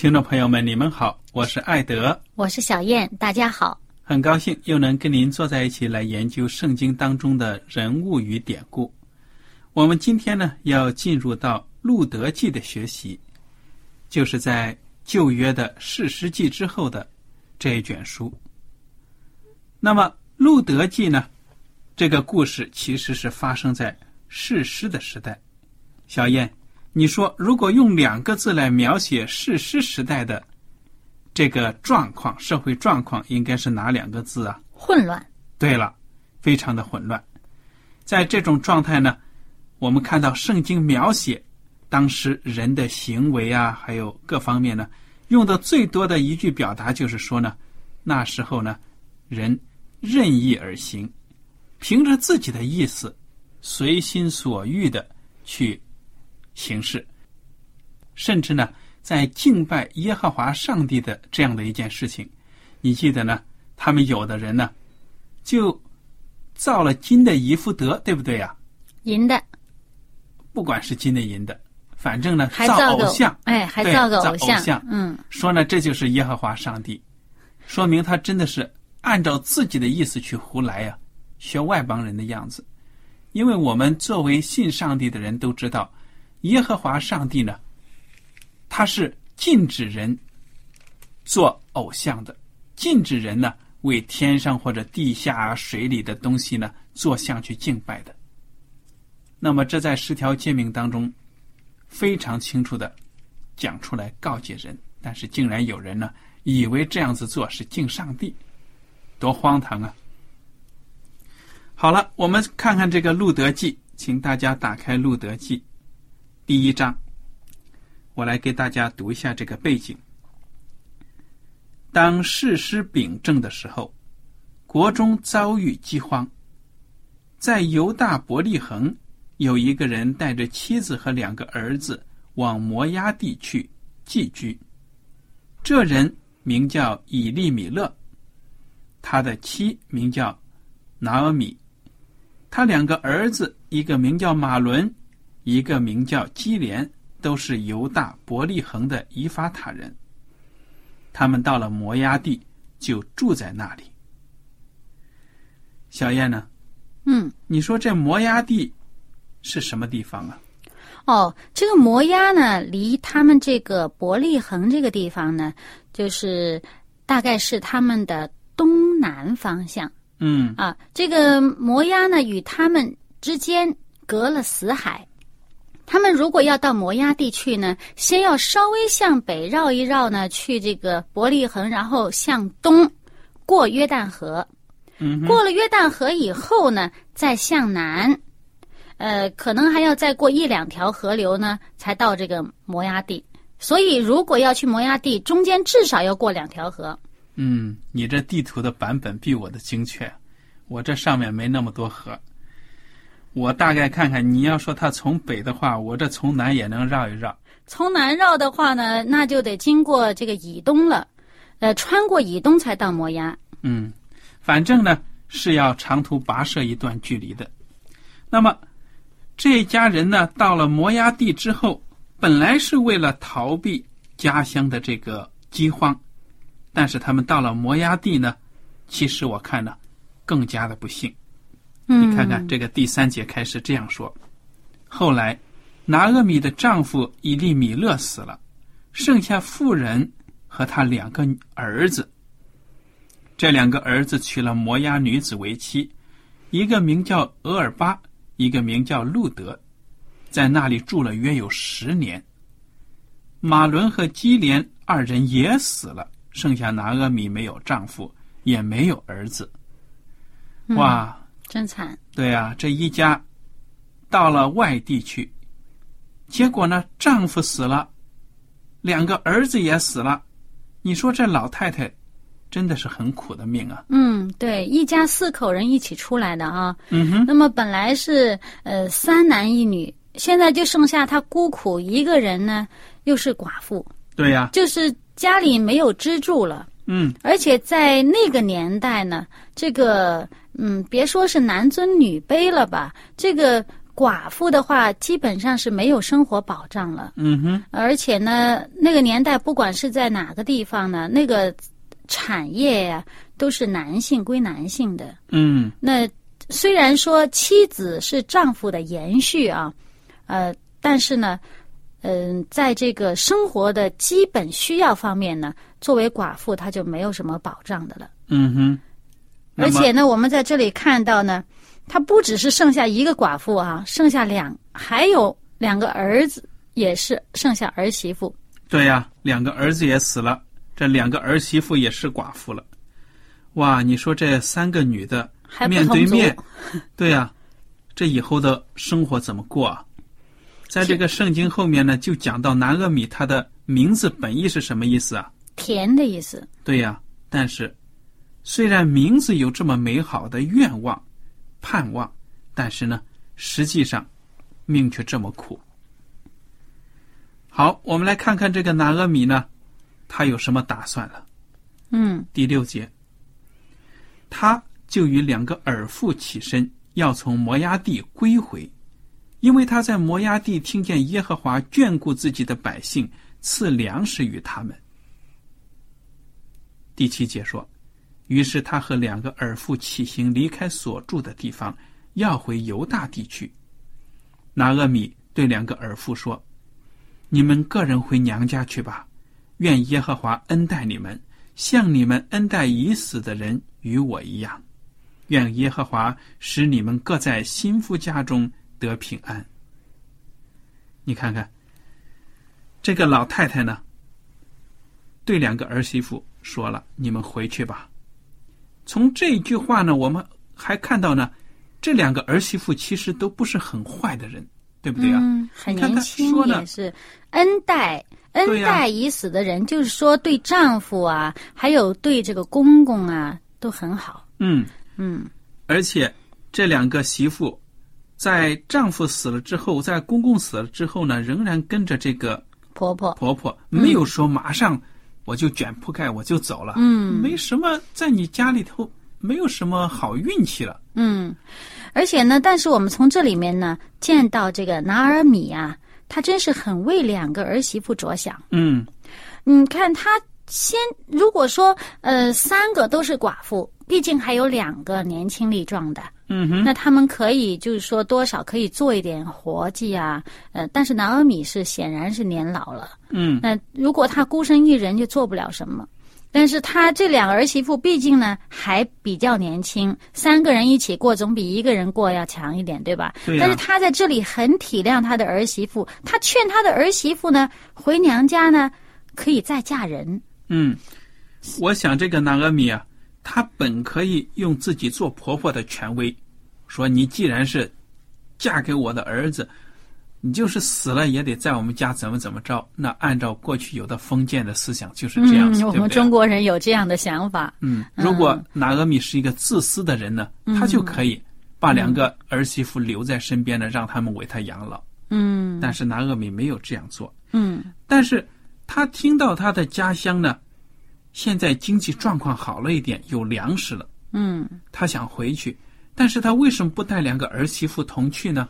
听众朋友们，你们好，我是艾德，我是小燕，大家好。很高兴又能跟您坐在一起来研究圣经当中的人物与典故。我们今天呢要进入到路德记的学习，就是在旧约的士师记之后的这一卷书。那么路德记呢，这个故事其实是发生在士师的时代。小燕。你说，如果用两个字来描写世师时代的这个状况、社会状况，应该是哪两个字啊？混乱。对了，非常的混乱。在这种状态呢，我们看到圣经描写当时人的行为啊，还有各方面呢，用的最多的一句表达就是说呢，那时候呢，人任意而行，凭着自己的意思，随心所欲的去。形式，甚至呢，在敬拜耶和华上帝的这样的一件事情，你记得呢？他们有的人呢，就造了金的一副德，对不对呀？银的，不管是金的银的，反正呢，造偶像，哎，还造个偶像，嗯，说呢，这就是耶和华上帝，说明他真的是按照自己的意思去胡来呀，学外邦人的样子。因为我们作为信上帝的人都知道。耶和华上帝呢，他是禁止人做偶像的，禁止人呢为天上或者地下水里的东西呢做像去敬拜的。那么这在十条诫命当中非常清楚的讲出来告诫人，但是竟然有人呢以为这样子做是敬上帝，多荒唐啊！好了，我们看看这个《路德记》，请大家打开《路德记》。第一章，我来给大家读一下这个背景。当世师秉政的时候，国中遭遇饥荒。在犹大伯利恒，有一个人带着妻子和两个儿子往摩崖地去寄居。这人名叫以利米勒，他的妻名叫拿俄米，他两个儿子，一个名叫马伦。一个名叫基连，都是犹大伯利恒的以法塔人。他们到了摩崖地，就住在那里。小燕呢？嗯，你说这摩崖地是什么地方啊？哦，这个摩崖呢，离他们这个伯利恒这个地方呢，就是大概是他们的东南方向。嗯啊，这个摩崖呢，与他们之间隔了死海。他们如果要到摩崖地去呢，先要稍微向北绕一绕呢，去这个伯利恒，然后向东过约旦河。嗯，过了约旦河以后呢，再向南，呃，可能还要再过一两条河流呢，才到这个摩崖地。所以，如果要去摩崖地，中间至少要过两条河。嗯，你这地图的版本比我的精确。我这上面没那么多河。我大概看看，你要说他从北的话，我这从南也能绕一绕。从南绕的话呢，那就得经过这个以东了，呃，穿过以东才到摩崖。嗯，反正呢是要长途跋涉一段距离的。那么这一家人呢，到了摩崖地之后，本来是为了逃避家乡的这个饥荒，但是他们到了摩崖地呢，其实我看呢，更加的不幸。嗯，你看看这个第三节开始这样说：后来，拿阿米的丈夫以利米勒死了，剩下妇人和他两个儿子。这两个儿子娶了摩押女子为妻，一个名叫俄尔巴，一个名叫路德，在那里住了约有十年。马伦和基连二人也死了，剩下拿阿米没有丈夫，也没有儿子。哇！真惨。对呀、这一家到了外地去，结果呢，丈夫死了，两个儿子也死了。你说这老太太真的是很苦的命啊！嗯，对，一家四口人一起出来的啊。嗯哼，那么本来是呃三男一女，现在就剩下她孤苦一个人呢，又是寡妇，对呀、就是家里没有支柱了。嗯，而且在那个年代呢，这个嗯，别说是男尊女卑了吧，这个寡妇的话，基本上是没有生活保障了。嗯哼，而且呢，那个年代不管是在哪个地方呢，那个产业呀、都是男性归男性的。嗯那虽然说妻子是丈夫的延续啊，呃，但是呢，嗯、在这个生活的基本需要方面呢，作为寡妇她就没有什么保障的了。嗯哼。而且呢，我们在这里看到呢，他不只是剩下一个寡妇啊，剩下两，还有两个儿子，也是剩下儿媳妇。对呀、两个儿子也死了，这两个儿媳妇也是寡妇了。哇，你说这三个女的还面对面，对呀、这以后的生活怎么过啊？在这个圣经后面呢，就讲到南阿米他的名字本意是什么意思啊？甜的意思。对呀、但是虽然名字有这么美好的愿望、盼望，但是呢，实际上命却这么苦。好，我们来看看这个拿阿米呢，他有什么打算了？嗯第六节，他就与两个耳妇起身，要从摩崖地归回，因为他在摩崖地听见耶和华眷顾自己的百姓，赐粮食与他们。第七节说，于是他和两个儿妇起行，离开所住的地方，要回犹大地去。拿阿米对两个儿妇说：“你们个人回娘家去吧，愿耶和华恩待你们，像你们恩待已死的人与我一样。愿耶和华使你们各在新夫家中得平安。”你看看，这个老太太呢，对两个儿媳妇说了：“你们回去吧。”从这一句话呢，我们还看到呢，这两个儿媳妇其实都不是很坏的人，对不对啊？嗯，很他年轻也是。恩待恩待已死的人，就是说对丈夫啊，还有对这个公公啊都很好。嗯，嗯。而且这两个媳妇在丈夫死了之后，在公公死了之后呢，仍然跟着这个婆婆，婆婆，没有说马上我就卷铺盖我就走了，嗯。没什么在你家里头没有什么好运气了，嗯，而且呢，但是我们从这里面呢见到这个拿尔米啊，他真是很为两个儿媳妇着想。嗯。你看他先，如果说呃三个都是寡妇，毕竟还有两个年轻力壮的，嗯哼，那他们可以就是说多少可以做一点活计啊，呃，但是拿阿米是显然是年老了，嗯那如果他孤身一人就做不了什么。但是他这两个儿媳妇毕竟呢还比较年轻，三个人一起过总比一个人过要强一点，对吧？对呀但是他在这里很体谅他的儿媳妇，他劝他的儿媳妇呢回娘家呢可以再嫁人。嗯，我想这个南阿米啊，她本可以用自己做婆婆的权威，说你既然是嫁给我的儿子，你就是死了也得在我们家怎么怎么着。那按照过去有的封建的思想就是这样子，嗯，我？们中国人有这样的想法。嗯，如果拿阿米是一个自私的人呢，他就可以把两个儿媳妇留在身边呢，让他们为他养老。嗯但是拿阿米没有这样做，嗯但是他听到他的家乡呢，现在经济状况好了一点，有粮食了，嗯。他想回去，但是他为什么不带两个儿媳妇同去呢？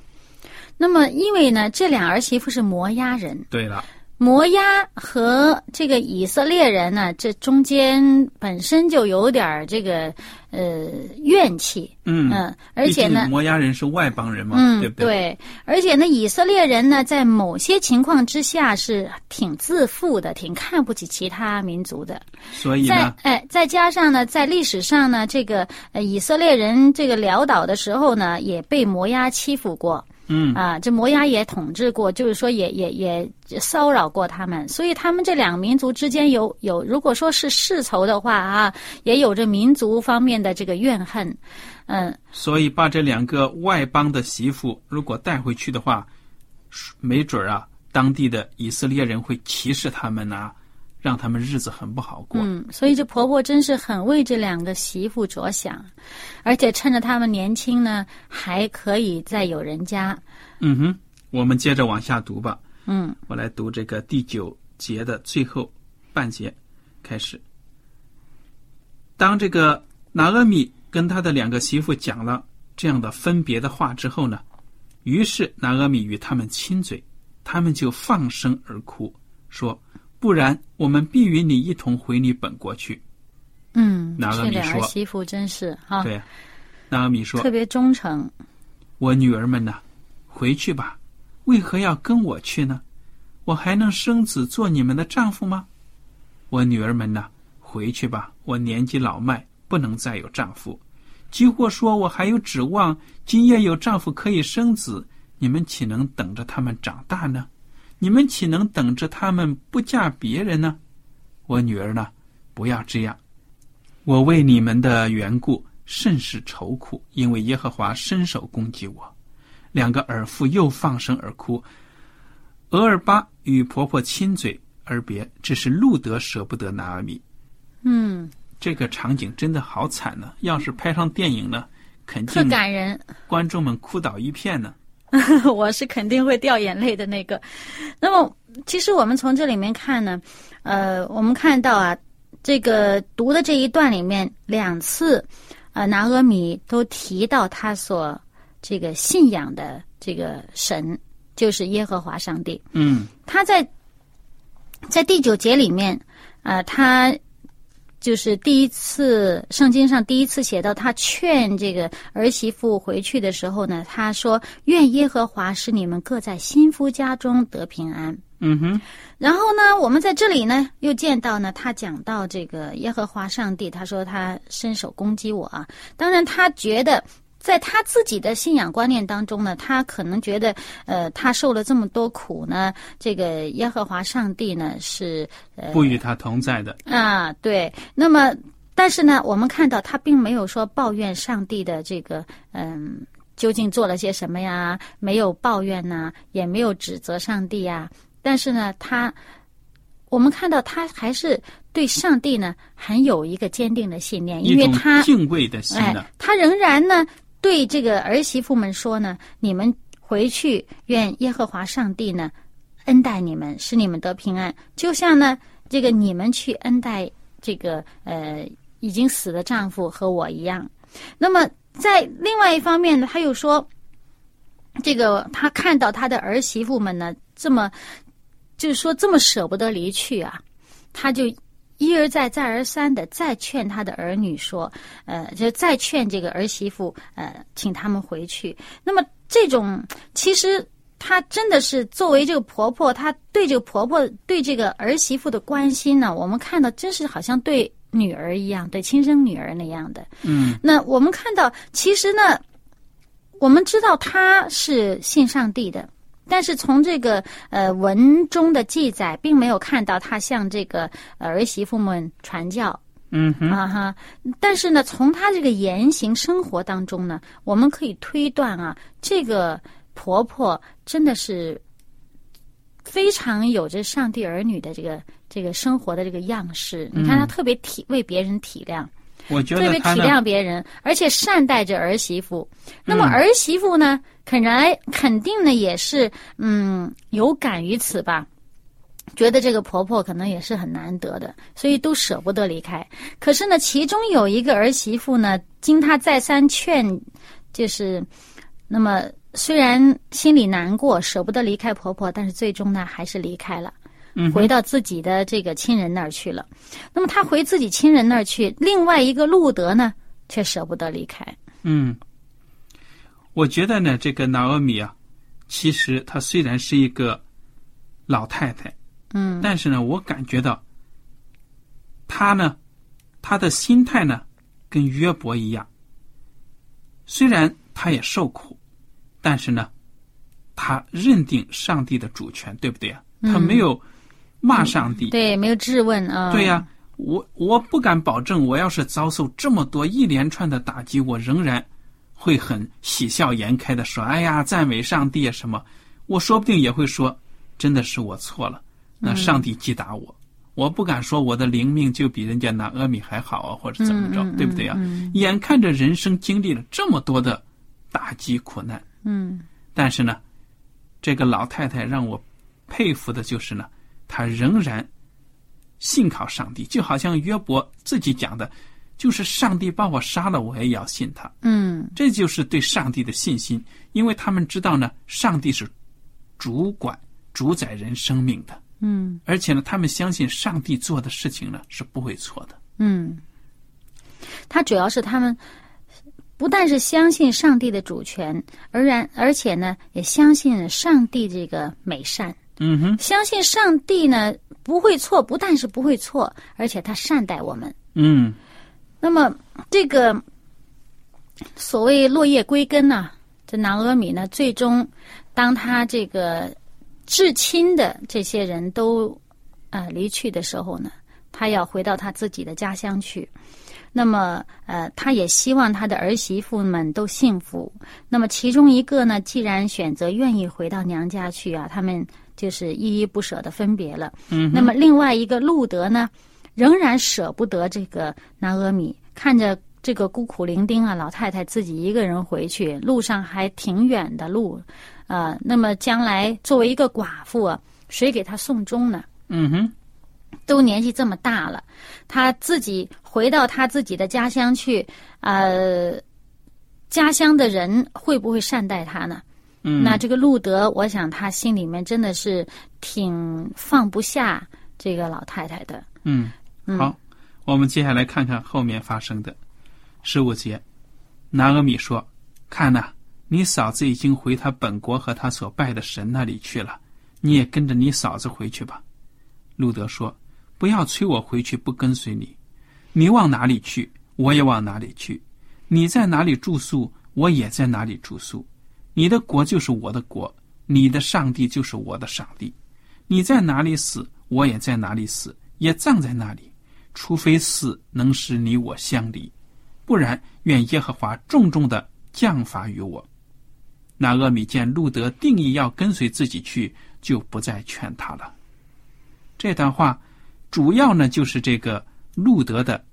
那么，因为呢，这俩儿媳妇是摩押人，对了，摩押和这个以色列人呢，这中间本身就有点儿这个呃怨气，嗯嗯，而且呢，摩押人是外邦人嘛，嗯，对不对？对而且呢，以色列人呢，在某些情况之下是挺自负的，挺看不起其他民族的。所以呢，哎，再加上呢，在历史上呢，这个呃以色列人这个潦倒的时候呢，也被摩押欺负过。嗯。啊，这摩押也统治过，就是说也也也骚扰过他们，所以他们这两个民族之间有有，如果说是世仇的话啊，也有着民族方面的这个怨恨，嗯，所以把这两个外邦的媳妇如果带回去的话，没准儿啊，当地的以色列人会歧视他们呐、让他们日子很不好过。嗯，所以这婆婆真是很为这两个媳妇着想，而且趁着他们年轻呢，还可以再有人家。嗯哼，我们接着往下读吧。嗯我来读这个第九节的最后半节，开始。当这个拿阿米跟他的两个媳妇讲了这样的分别的话之后呢，于是拿阿米与他们亲嘴，他们就放声而哭，说：“不然，我们必与你一同回你本国去。嗯，拿阿米说媳妇真是哈，对，拿阿米说特别忠诚。：“我女儿们呐，回去吧，为何要跟我去呢？我还能生子做你们的丈夫吗？我女儿们呐，回去吧，我年纪老迈，不能再有丈夫。即或说我还有指望，今夜有丈夫可以生子，你们岂能等着他们长大呢？你们岂能等着他们不嫁别人呢？我女儿呢，不要这样。我为你们的缘故甚是愁苦，因为耶和华伸手攻击我。两个儿妇又放声而哭。俄尔巴与婆婆亲嘴而别，这是路德舍不得拿阿米。嗯，这个场景真的好惨呢、要是拍上电影呢，肯特定感人。观众们哭倒一片呢。我是肯定会掉眼泪的那个。那么，其实我们从这里面看呢，呃，我们看到啊，这个读的这一段里面两次，呃，拿阿米都提到他所这个信仰的这个神，就是耶和华上帝。嗯他在在第九节里面，呃，他就是第一次圣经上第一次写到他劝这个儿媳妇回去的时候呢，他说：“愿耶和华使你们各在新夫家中得平安。”嗯哼，然后呢，我们在这里呢又见到呢，他讲到这个耶和华上帝，他说他伸手攻击我啊。当然，他觉得在他自己的信仰观念当中呢，他可能觉得，呃，他受了这么多苦呢，这个耶和华上帝呢是呃不与他同在的。啊，对。那么，但是呢，我们看到他并没有说抱怨上帝的这个嗯。究竟做了些什么呀？没有抱怨呐、也没有指责上帝呀。但是呢，他我们看到他还是对上帝呢很有一个坚定的信念，因为他敬畏的心哎呢，，他仍然呢对这个儿媳妇们说呢：“你们回去，愿耶和华上帝呢恩待你们，使你们得平安，就像呢这个你们去恩待这个呃已经死的丈夫和我一样。”那么在另外一方面呢，他又说，这个他看到他的儿媳妇们呢这么，就是说这么舍不得离去啊，他就一而再再而三的再劝他的儿女说，呃，就再劝这个儿媳妇，呃，请他们回去。那么这种其实。她真的是作为这个婆婆，她对这个婆婆对这个儿媳妇的关心呢，我们看到真是好像对女儿一样，对亲生女儿那样的。嗯那我们看到，其实呢，我们知道她是信上帝的，但是从这个呃文中的记载，并没有看到他向这个呃儿媳妇们传教。嗯哼，啊哈，但是呢，从他这个言行生活当中呢，我们可以推断啊，这个婆婆真的是非常有着上帝儿女的这个这个生活的这个样式。你看，她特别体为别人体谅，我觉得特别体谅别人，而且善待着儿媳妇。那么嗯儿媳妇呢，肯然肯定呢也是嗯有感于此吧。觉得这个婆婆可能也是很难得的，所以都舍不得离开。可是呢，其中有一个儿媳妇呢，经她再三劝，就是那么虽然心里难过，舍不得离开婆婆，但是最终呢，还是离开了。嗯回到自己的这个亲人那儿去了。那么他回自己亲人那儿去，另外一个路德呢，却舍不得离开。嗯，我觉得呢，这个拿俄米啊，其实她虽然是一个老太太，嗯但是呢，我感觉到她呢，她的心态呢，跟约伯一样。虽然她也受苦，但是呢，她认定上帝的主权，对不对啊？她没有骂上帝，对，没有质问啊。对呀、我我不敢保证，我要是遭受这么多一连串的打击，我仍然会很喜笑颜开的说：“哎呀，赞美上帝啊什么。”我说不定也会说：“真的是我错了，那上帝击打我。我不敢说我的灵命就比人家拿阿米还好啊，或者怎么着，嗯嗯对不对啊、嗯眼看着人生经历了这么多的打击苦难，嗯但是呢，这个老太太让我佩服的就是呢，她仍然信靠上帝，就好像约伯自己讲的，就是上帝把我杀了，我也要信他。嗯。这就是对上帝的信心，因为他们知道呢，上帝是主管、主宰人生命的，嗯。而且呢，他们相信上帝做的事情呢是不会错的。嗯，他主要是他们不但是相信上帝的主权，而然而且呢，也相信上帝这个美善，嗯哼，相信上帝呢不会错，不但是不会错，而且他善待我们。嗯那么这个所谓落叶归根呢、这南阿米呢，最终当他这个至亲的这些人都呃离去的时候呢，他要回到他自己的家乡去。那么，呃，他也希望他的儿媳妇们都幸福。那么，其中一个呢，既然选择愿意回到娘家去啊，他们就是依依不舍的分别了。嗯，那么另外一个路德呢，仍然舍不得这个拿阿米，看着这个孤苦伶仃啊，老太太自己一个人回去，路上还挺远的路，呃，那么将来作为一个寡妇啊，谁给她送终呢？嗯哼，都年纪这么大了，她自己回到她自己的家乡去，呃，家乡的人会不会善待她呢？嗯，那这个路德，我想他心里面真的是挺放不下这个老太太的。嗯，好，我们接下来看看后面发生的。十五节，拿阿米说：“看呐、你嫂子已经回她本国和她所拜的神那里去了，你也跟着你嫂子回去吧。”路德说：“不要催我回去，不跟随你。你往哪里去，我也往哪里去；你在哪里住宿，我也在哪里住宿。你的国就是我的国，你的上帝就是我的上帝。你在哪里死，我也在哪里死，也葬在那里。除非死能使你我相离，不然愿耶和华重重的降罚于我。那阿米见路德定义要跟随自己去，就不再劝他了。这段话主要呢就是这个路德的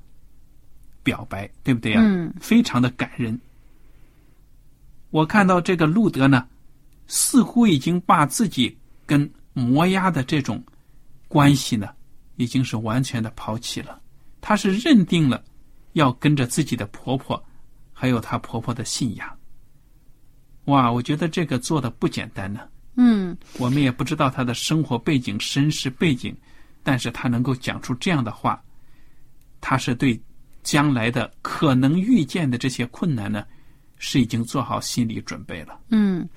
表白，对不对啊、嗯非常的感人。我看到这个路德呢，似乎已经把自己跟摩押的这种关系呢，已经是完全的抛弃了。他是认定了要跟着自己的婆婆，还有她婆婆的信仰。哇，我觉得这个做的不简单呢。嗯我们也不知道她的生活背景、身世背景，但是她能够讲出这样的话，她是对将来的可能遇见的这些困难呢，是已经做好心理准备了。嗯，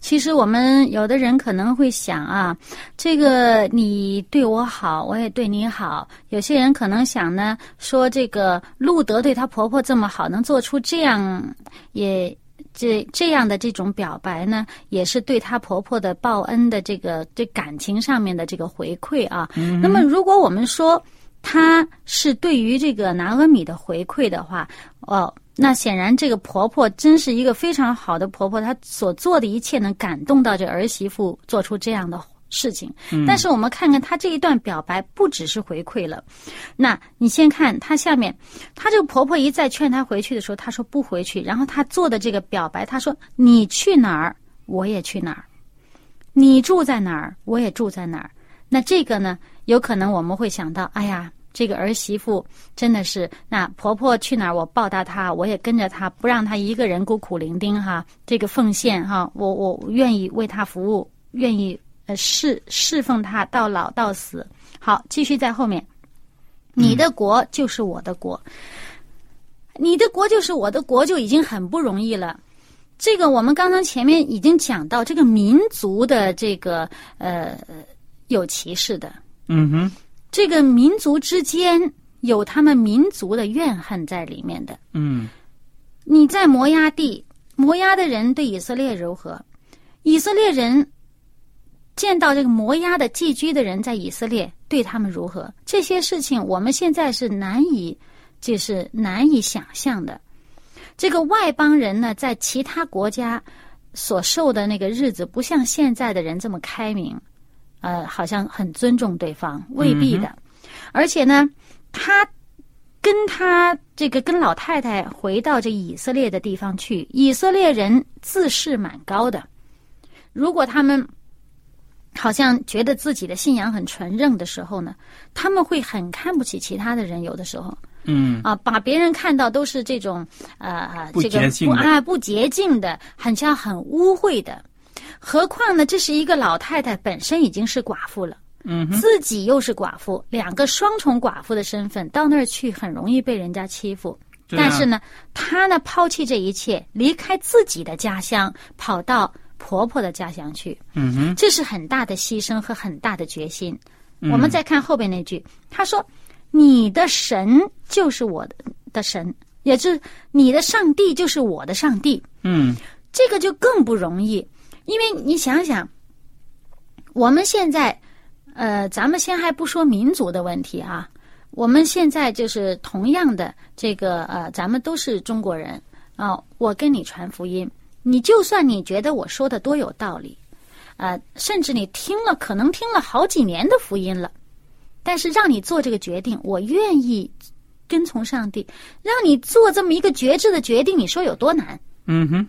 其实我们有的人可能会想啊，这个你对我好，我也对你好。有些人可能想呢，说这个路德对她婆婆这么好，能做出这样也。这这样的这种表白呢，也是对她婆婆的报恩的这个对感情上面的这个回馈啊。那么，如果我们说她是对于这个拿阿米的回馈的话，哦，那显然，这个婆婆真是一个非常好的婆婆，她所做的一切能感动到这儿媳妇做出这样的事情。但是我们看看她这一段表白，不只是回馈了。那你先看她下面，她这个婆婆一再劝她回去的时候，她说不回去。然后她做的这个表白，她说：“你去哪儿，我也去哪儿；你住在哪儿，我也住在哪儿。”那这个呢，有可能我们会想到，哎呀。这个儿媳妇真的是，那婆婆去哪儿，我报答她，我也跟着她，不让她一个人孤苦伶仃哈。这个奉献哈，我我愿意为她服务，愿意呃侍侍奉她到老到死。好，继续在后面，你的国就是我的国，你的国就是我的国，就已经很不容易了。这个我们刚刚前面已经讲到，这个民族的这个呃有歧视的，嗯哼。这个民族之间有他们民族的怨恨在里面的。嗯，你在摩崖地，摩崖的人对以色列如何？以色列人见到这个摩崖的寄居的人在以色列，对他们如何？这些事情我们现在是难以，就是难以想象的。这个外邦人呢，在其他国家所受的那个日子，不像现在的人这么开明。呃，好像很尊重对方，未必的。而且呢，他跟他这个跟老太太回到这以色列的地方去，以色列人自视蛮高的。如果他们好像觉得自己的信仰很纯正的时候呢，他们会很看不起其他的人。有的时候，嗯啊，把别人看到都是这种呃这个不啊不洁净的，很像很污秽的。何况呢？这是一个老太太，本身已经是寡妇了，嗯，自己又是寡妇，两个双重寡妇的身份，到那儿去很容易被人家欺负。但是呢，她呢抛弃这一切，离开自己的家乡，跑到婆婆的家乡去，嗯哼，这是很大的牺牲和很大的决心。我们再看后边那句，她说：“你的神就是我的的神，也是你的上帝就是我的上帝。”嗯，这个就更不容易。因为你想想，我们现在，呃，咱们先还不说民族的问题啊，我们现在就是同样的这个呃，咱们都是中国人啊。我跟你传福音，你就算你觉得我说的多有道理，啊，甚至你听了可能听了好几年的福音了，但是让你做这个决定，我愿意跟从上帝，让你做这么一个决志的决定，你说有多难？嗯哼。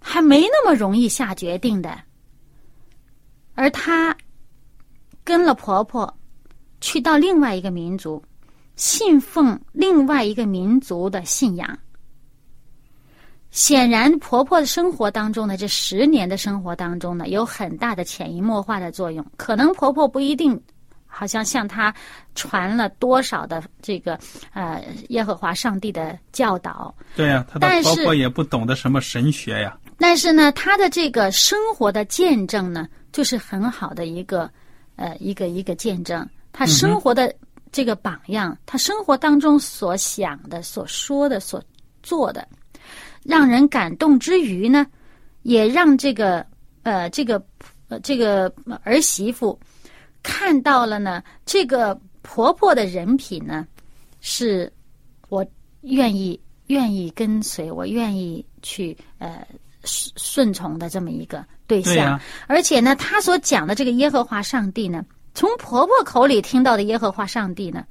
还没那么容易下决定的，而她跟了婆婆，去到另外一个民族，信奉另外一个民族的信仰。显然，婆婆的生活当中呢，这十年的生活当中呢，有很大的潜移默化的作用。可能婆婆不一定，好像向她传了多少的这个呃耶和华上帝的教导。对呀，她的婆婆也不懂得什么神学呀。但是呢，他的这个生活的见证呢，就是很好的一个，呃，一个一个见证。他生活的这个榜样，他生活当中所想的、所说的、所做的，让人感动之余呢，也让这个呃这个这个儿媳妇看到了呢，这个婆婆的人品呢，是我愿意愿意跟随，我愿意去呃。顺顺从的这么一个对象，而且呢，他所讲的这个耶和华上帝呢，从婆婆口里听到的耶和华上帝呢，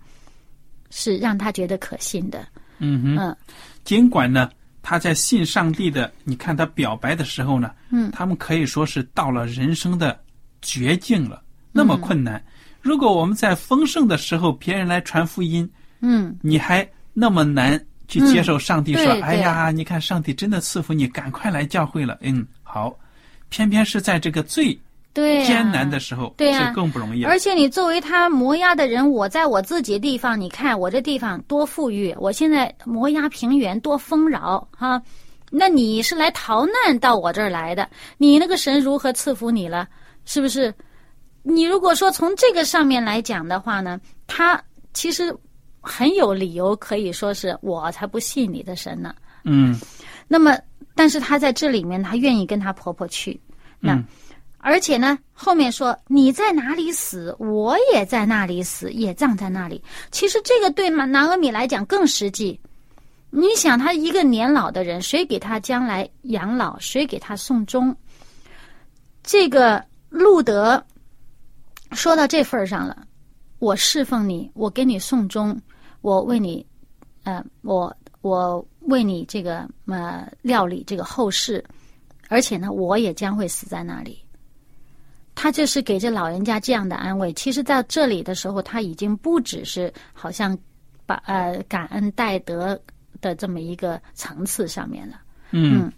是让他觉得可信的。嗯哼，嗯，尽管呢，他在信上帝的，你看他表白的时候呢，嗯，他们可以说是到了人生的绝境了，那么困难。如果我们在丰盛的时候，别人来传福音，嗯，你还那么难。去接受上帝说：“哎呀，你看，上帝真的赐福你，赶快来教会了。”嗯，好。偏偏是在这个最艰难的时候，对是更不容易。而且你作为他摩押的人，我在我自己的地方，你看我这地方多富裕，我现在摩押平原多丰饶哈。那你是来逃难到我这儿来的，你那个神如何赐福你了？是不是？你如果说从这个上面来讲的话呢，他其实。很有理由可以说是我才不信你的神呢。嗯，那么，但是她在这里面，她愿意跟她婆婆去。那而且呢，后面说你在哪里死，我也在那里死，也葬在那里。其实这个对南俄米来讲更实际。你想，他一个年老的人，谁给他将来养老？谁给他送终？这个路德说到这份儿上了，我侍奉你，我给你送终，我为你，呃，我我为你这个呃料理这个后事，而且呢，我也将会死在那里。他就是给这老人家这样的安慰。其实，在这里的时候，他已经不只是好像把呃感恩戴德的这么一个层次上面了。嗯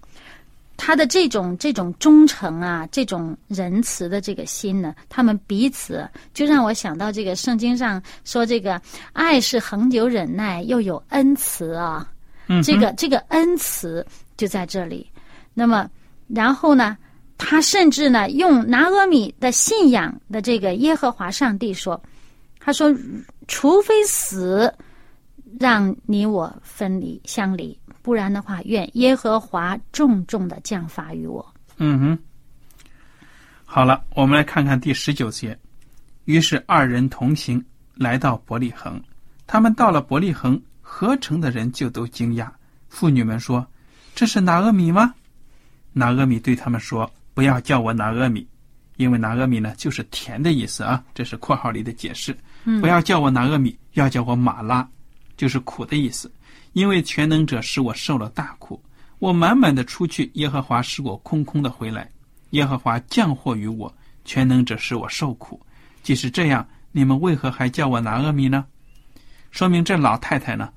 他的这种这种忠诚啊，这种仁慈的这个心呢，他们彼此就让我想到这个圣经上说，这个爱是恒久忍耐，又有恩慈啊。嗯，这个这个恩慈就在这里。那么，然后呢，他甚至呢，用拿阿米的信仰的这个耶和华上帝说，他说，除非死，让你我分离相离，不然的话，愿耶和华重重的降罚于我。嗯哼，好了，我们来看看第十九节。于是二人同行，来到伯利恒。他们到了伯利恒，合城的人就都惊讶。妇女们说：“这是拿阿米吗？”拿阿米对他们说：“不要叫我拿阿米，因为拿阿米呢就是甜的意思啊，这是括号里的解释。不要叫我拿阿米，要叫我马拉，就是苦的意思。因为全能者使我受了大苦，我满满的出去，耶和华使我空空的回来。耶和华降祸于我，全能者使我受苦。即使这样，你们为何还叫我拿阿米呢？说明这老太太呢，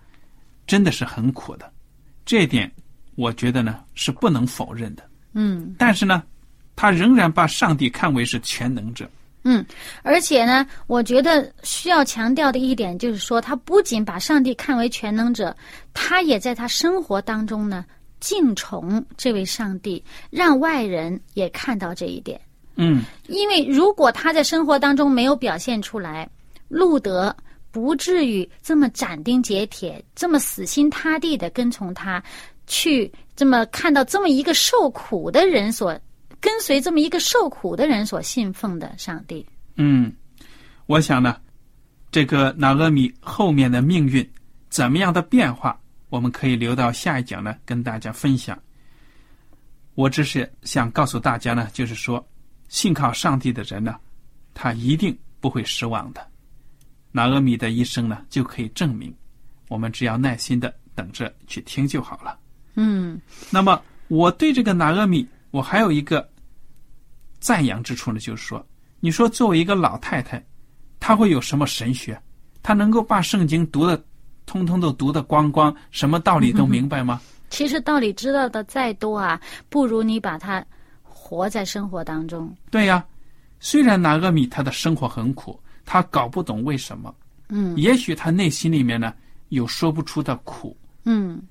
真的是很苦的。这一点，我觉得呢是不能否认的。嗯但是呢，她仍然把上帝看为是全能者。嗯，而且呢，我觉得需要强调的一点就是说，他不仅把上帝看为全能者，他也在他生活当中呢敬崇这位上帝，让外人也看到这一点。嗯因为如果他在生活当中没有表现出来，路德不至于这么斩钉截铁、这么死心塌地的跟从他，去这么看到这么一个受苦的人所跟随这么一个受苦的人所信奉的上帝。嗯，我想呢，这个拿阿米后面的命运怎么样的变化，我们可以留到下一讲呢跟大家分享。我只是想告诉大家呢，就是说，信靠上帝的人呢，他一定不会失望的。拿阿米的一生呢，就可以证明，我们只要耐心的等着去听就好了。嗯那么我对这个拿阿米，我还有一个赞扬之处呢，就是说，你说作为一个老太太，她会有什么神学？她能够把圣经读的通通都读得光光，什么道理都明白吗？其实道理知道的再多啊，不如你把它活在生活当中。对呀，虽然拿阿米她的生活很苦，她搞不懂为什么，嗯也许他内心里面呢有说不出的苦，嗯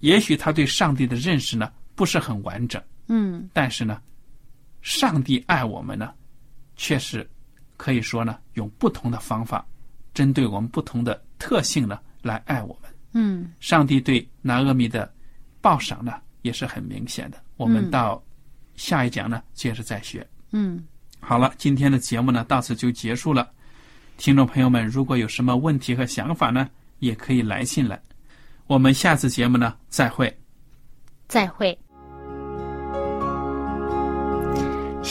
也许他对上帝的认识呢不是很完整。嗯但是呢，上帝爱我们呢，确实可以说呢，用不同的方法，针对我们不同的特性呢，来爱我们。嗯上帝对拿阿米的报赏呢，也是很明显的。我们嗯到下一讲呢，接着再学。嗯，好了，今天的节目呢，到此就结束了。听众朋友们，如果有什么问题和想法呢，也可以来信来。我们下次节目呢，再会。再会。